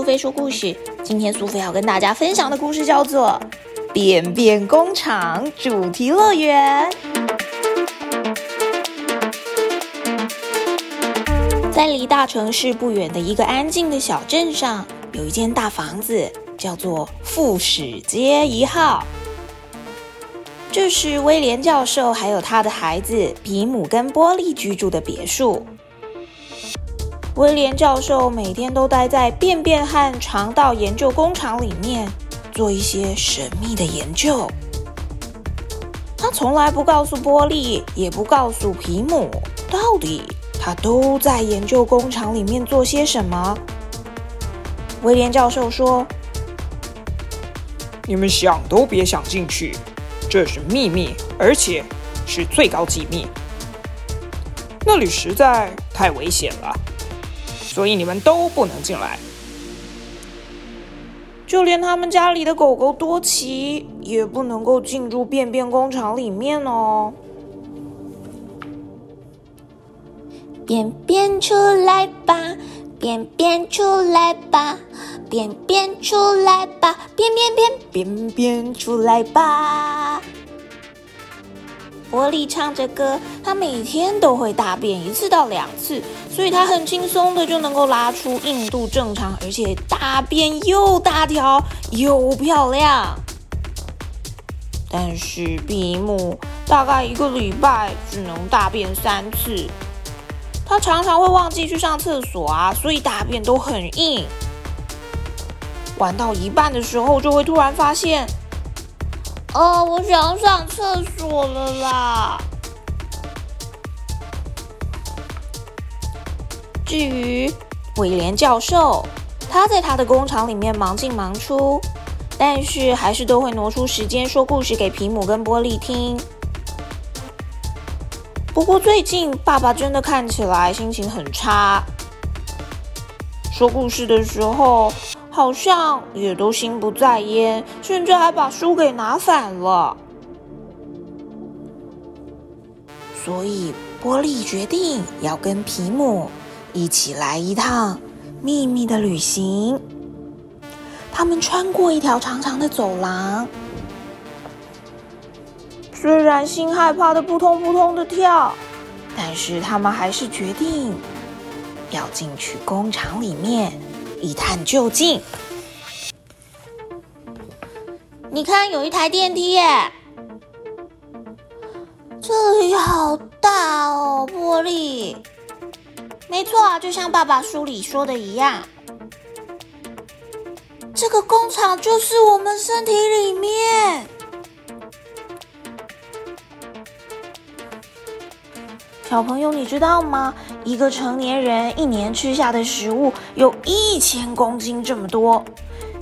苏菲说故事。今天苏菲要跟大家分享的故事叫做《便便工厂主题乐园》。在离大城市不远的一个安静的小镇上，有一间大房子，叫做副使街一号。这是威廉教授还有他的孩子皮姆跟波利居住的别墅。威廉教授每天都待在便便和肠道研究工厂里面，做一些神秘的研究。他从来不告诉波利，也不告诉皮姆，到底他都在研究工厂里面做些什么。威廉教授说：“你们想都别想进去，这是秘密，而且是最高机密。那里实在太危险了。”所以你们都不能进来，就连他们家里的狗狗多奇也不能够进入便便工厂里面哦。便便出来吧，便便出来吧，便便出来吧，便便便便便出来吧。波利唱着歌，他每天都会大便一次到两次，所以他很轻松的就能够拉出硬度正常，而且大便又大条又漂亮。但是比姆大概一个礼拜只能大便三次，他常常会忘记去上厕所啊，所以大便都很硬。玩到一半的时候，就会突然发现。哦，我想上厕所了啦。至于威廉教授，他在他的工厂里面忙进忙出，但是还是都会挪出时间说故事给皮姆跟波利听。不过最近爸爸真的看起来心情很差，说故事的时候。好像也都心不在焉，甚至还把书给拿反了。所以波利决定要跟皮姆一起来一趟秘密的旅行。他们穿过一条长长的走廊，虽然心害怕的扑通扑通的跳，但是他们还是决定要进去工厂里面。一探究竟。你看，有一台电梯耶！这里好大哦，玻璃。没错啊，就像爸爸书里说的一样，这个工厂就是我们身体里面。小朋友，你知道吗？一个成年人一年吃下的食物有一千公斤这么多。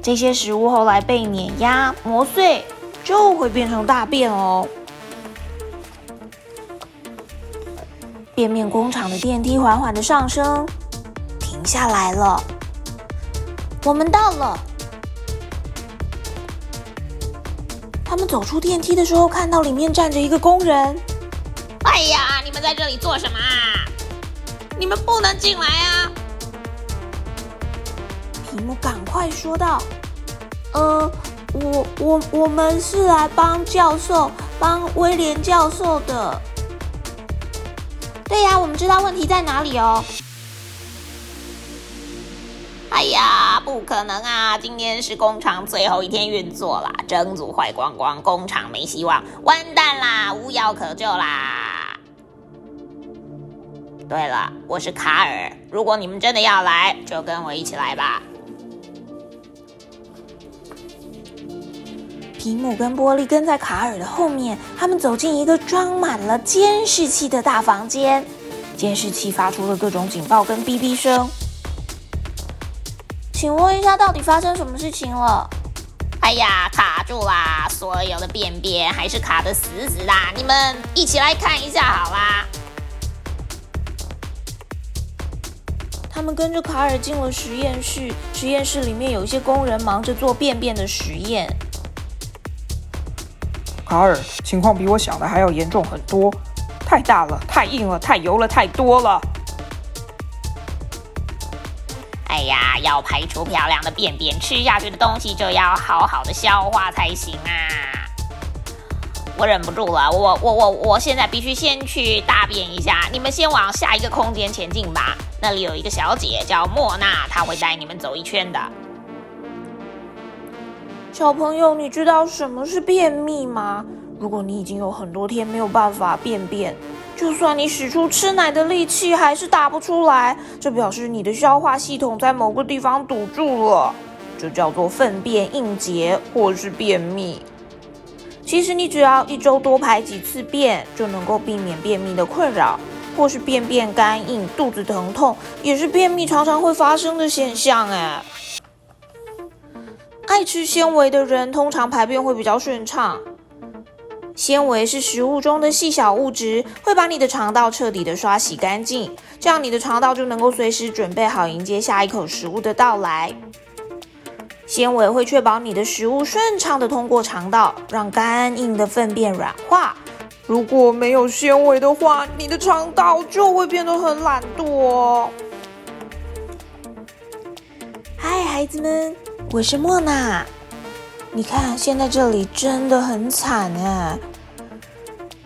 这些食物后来被碾压磨碎，就会变成大便哦。便面工厂的电梯缓缓的上升，停下来了。我们到了。他们走出电梯的时候，看到里面站着一个工人。哎呀，你们在这里做什么啊？你们不能进来啊！皮姆赶快说道：“呃，我我我们是来帮教授，帮威廉教授的。对呀，我们知道问题在哪里哦。”哎呀，不可能啊！今天是工厂最后一天运作啦，整组坏光光，工厂没希望，完蛋啦，无药可救啦！对了，我是卡尔。如果你们真的要来，就跟我一起来吧。皮姆跟波利跟在卡尔的后面，他们走进一个装满了监视器的大房间。监视器发出了各种警报跟哔哔声。请问一下，到底发生什么事情了？哎呀，卡住啦！所有的便便还是卡的死死的。你们一起来看一下好啦。他们跟着卡尔进了实验室，实验室里面有一些工人忙着做便便的实验。卡尔，情况比我想的还要严重很多，太大了，太硬了，太油了，太多了。哎呀，啊，要排出漂亮的便便，吃下去的东西就要好好的消化才行啊！我忍不住了，我我我我现在必须先去大便一下，你们先往下一个空间前进吧。那里有一个小姐叫莫娜，她会带你们走一圈的。小朋友，你知道什么是便秘吗？如果你已经有很多天没有办法便便，就算你使出吃奶的力气，还是打不出来，这表示你的消化系统在某个地方堵住了，这叫做粪便硬结或是便秘。其实你只要一周多排几次便，就能够避免便秘的困扰，或是便便干硬、肚子疼痛，也是便秘常常会发生的现象。哎，爱吃纤维的人通常排便会比较顺畅。纤维是食物中的细小物质，会把你的肠道彻底的刷洗干净，这样你的肠道就能够随时准备好迎接下一口食物的到来。纤维会确保你的食物顺畅的通过肠道，让干硬的粪便软化。如果没有纤维的话，你的肠道就会变得很懒惰哦。嗨，孩子们，我是莫娜。你看，现在这里真的很惨哎。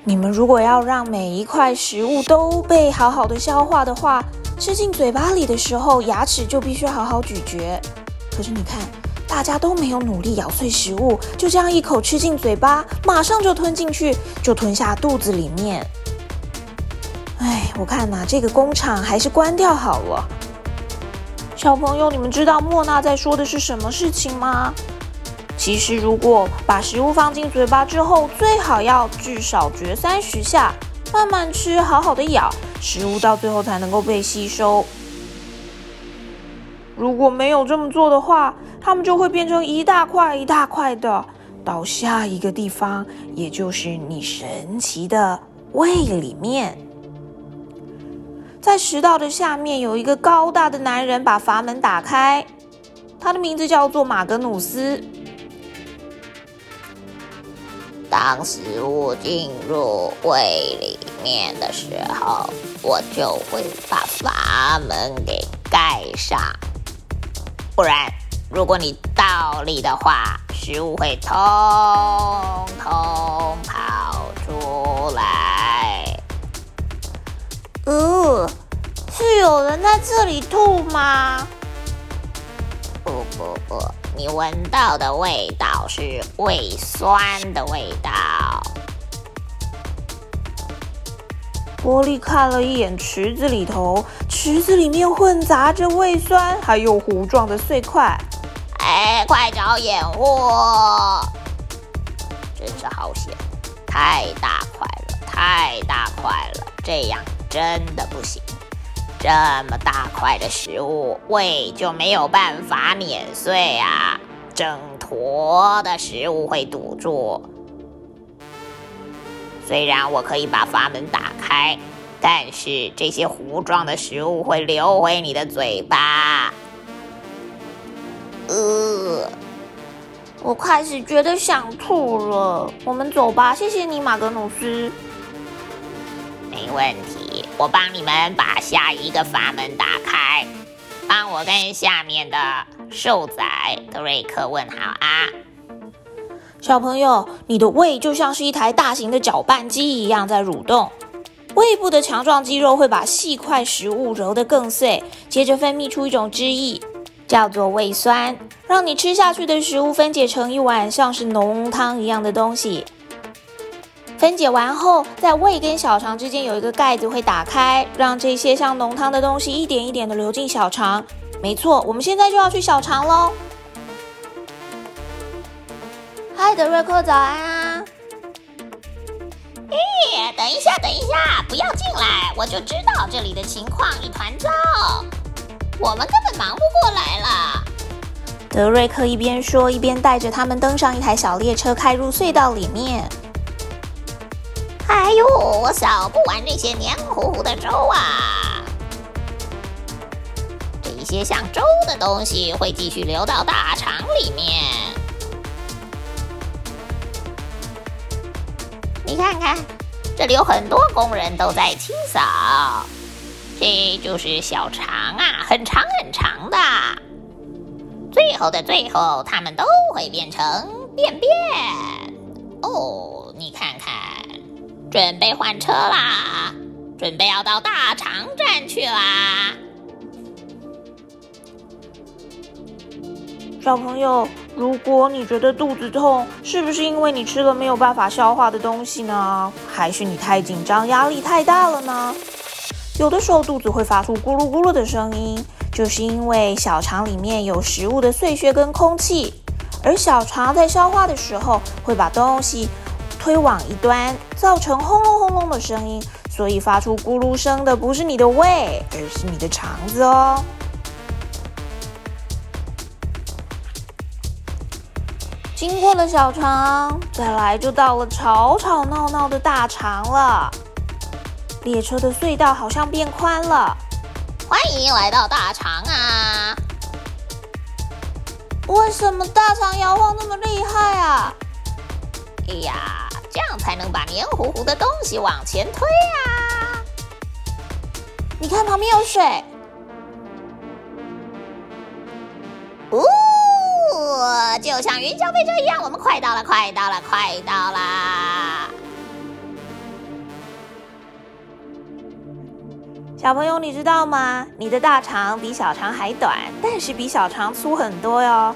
你们如果要让每一块食物都被好好的消化的话，吃进嘴巴里的时候，牙齿就必须好好咀嚼。可是你看。大家都没有努力咬碎食物，就这样一口吃进嘴巴，马上就吞进去，就吞下肚子里面。哎，我看呐，这个工厂还是关掉好了。小朋友，你们知道莫娜在说的是什么事情吗？其实，如果把食物放进嘴巴之后，最好要至少嚼三十下，慢慢吃，好好的咬，食物到最后才能够被吸收。如果没有这么做的话，它们就会变成一大块一大块的，到下一个地方，也就是你神奇的胃里面。在食道的下面有一个高大的男人把阀门打开，他的名字叫做马格努斯。当食物进入胃里面的时候，我就会把阀门给盖上，不然。如果你倒立的话，食物会通通跑出来。呃，是有人在这里吐吗？不不不，你闻到的味道是胃酸的味道。玻璃看了一眼池子里头，池子里面混杂着胃酸，还有糊状的碎块。哎，快找掩护！真是好险，太大块了，太大块了，这样真的不行。这么大块的食物，胃就没有办法碾碎啊，整坨的食物会堵住。虽然我可以把阀门打开，但是这些糊状的食物会流回你的嘴巴。呃，我开始觉得想吐了。我们走吧，谢谢你，马格努斯。没问题，我帮你们把下一个阀门打开。帮我跟下面的瘦仔德瑞克问好啊！小朋友，你的胃就像是一台大型的搅拌机一样在蠕动。胃部的强壮肌肉会把细块食物揉得更碎，接着分泌出一种汁液。叫做胃酸，让你吃下去的食物分解成一碗像是浓汤一样的东西。分解完后，在胃跟小肠之间有一个盖子会打开，让这些像浓汤的东西一点一点的流进小肠。没错，我们现在就要去小肠喽。嗨，德瑞克，早安啊！咦，等一下，等一下，不要进来，我就知道这里的情况一团糟。我们根本忙不过来了。德瑞克一边说，一边带着他们登上一台小列车，开入隧道里面。哎呦，我扫不完这些黏糊糊的粥啊！这些像粥的东西会继续流到大肠里面。你看看，这里有很多工人都在清扫。这就是小肠啊，很长很长的。最后的最后，它们都会变成便便。哦，你看看，准备换车啦，准备要到大肠站去啦。小朋友，如果你觉得肚子痛，是不是因为你吃了没有办法消化的东西呢？还是你太紧张、压力太大了呢？有的时候肚子会发出咕噜咕噜的声音，就是因为小肠里面有食物的碎屑跟空气，而小肠在消化的时候会把东西推往一端，造成轰隆轰隆的声音，所以发出咕噜声的不是你的胃，而是你的肠子哦。经过了小肠，再来就到了吵吵闹闹的大肠了。列车的隧道好像变宽了，欢迎来到大肠啊！为什么大肠摇晃那么厉害啊？哎呀，这样才能把黏糊糊的东西往前推啊！你看旁边有水。就像云霄飞车一样，我们快到了，快到了，快到啦！小朋友，你知道吗？你的大肠比小肠还短，但是比小肠粗很多哟。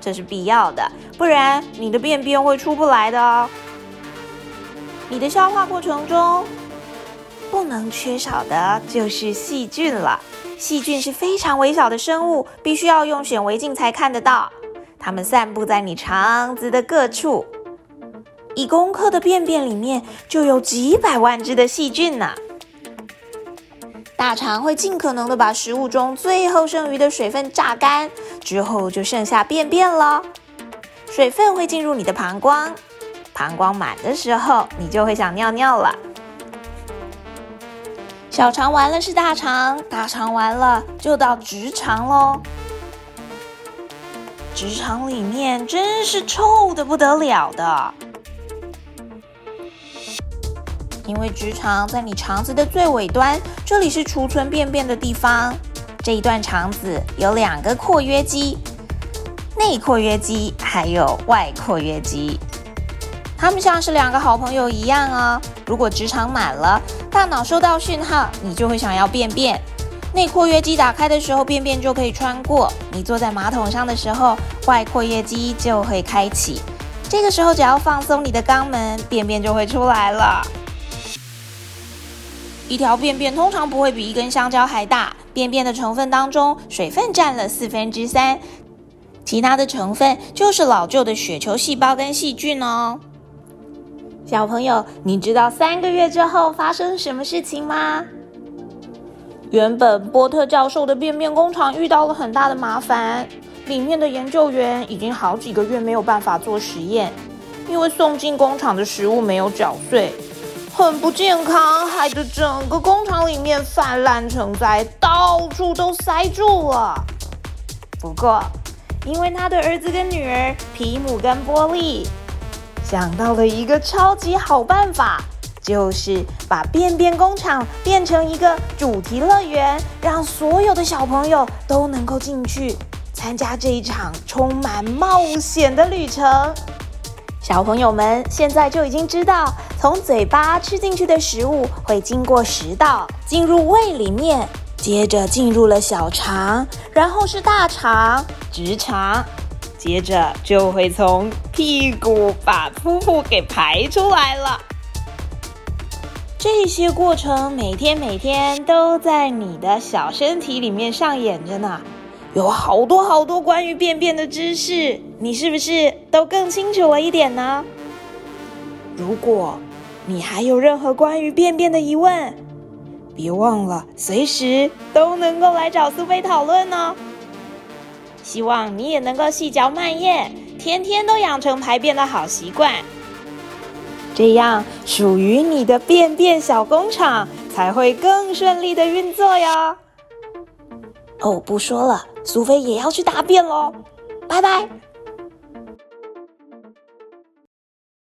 这是必要的，不然你的便便会出不来的哦。你的消化过程中不能缺少的就是细菌了。细菌是非常微小的生物，必须要用显微镜才看得到。它们散布在你肠子的各处，一公克的便便里面就有几百万只的细菌呢。大肠会尽可能的把食物中最后剩余的水分榨干，之后就剩下便便了。水分会进入你的膀胱，膀胱满的时候，你就会想尿尿了。小肠完了是大肠，大肠完了就到直肠喽。直肠里面真是臭的不得了的，因为直肠在你肠子的最尾端，这里是储存便便的地方。这一段肠子有两个括约肌，内括约肌还有外括约肌，它们像是两个好朋友一样哦。如果直肠满了，大脑收到讯号，你就会想要便便。内括约肌打开的时候，便便就可以穿过。你坐在马桶上的时候，外括约肌就会开启。这个时候，只要放松你的肛门，便便就会出来了。一条便便通常不会比一根香蕉还大。便便的成分当中，水分占了四分之三，其他的成分就是老旧的血球细胞跟细菌哦。小朋友，你知道三个月之后发生什么事情吗？原本波特教授的便便工厂遇到了很大的麻烦，里面的研究员已经好几个月没有办法做实验，因为送进工厂的食物没有搅碎，很不健康，害得整个工厂里面泛滥成灾，到处都塞住了。不过，因为他的儿子跟女儿皮姆跟波利想到了一个超级好办法。就是把便便工厂变成一个主题乐园，让所有的小朋友都能够进去参加这一场充满冒险的旅程。小朋友们现在就已经知道，从嘴巴吃进去的食物会经过食道进入胃里面，接着进入了小肠，然后是大肠、直肠，接着就会从屁股把噗噗给排出来了。这些过程每天每天都在你的小身体里面上演着呢，有好多好多关于便便的知识，你是不是都更清楚了一点呢？如果你还有任何关于便便的疑问，别忘了随时都能够来找苏菲讨论哦。希望你也能够细嚼慢咽，天天都养成排便的好习惯。这样，属于你的便便小工厂才会更顺利的运作哟。哦，不说了，苏菲也要去大便喽，拜拜。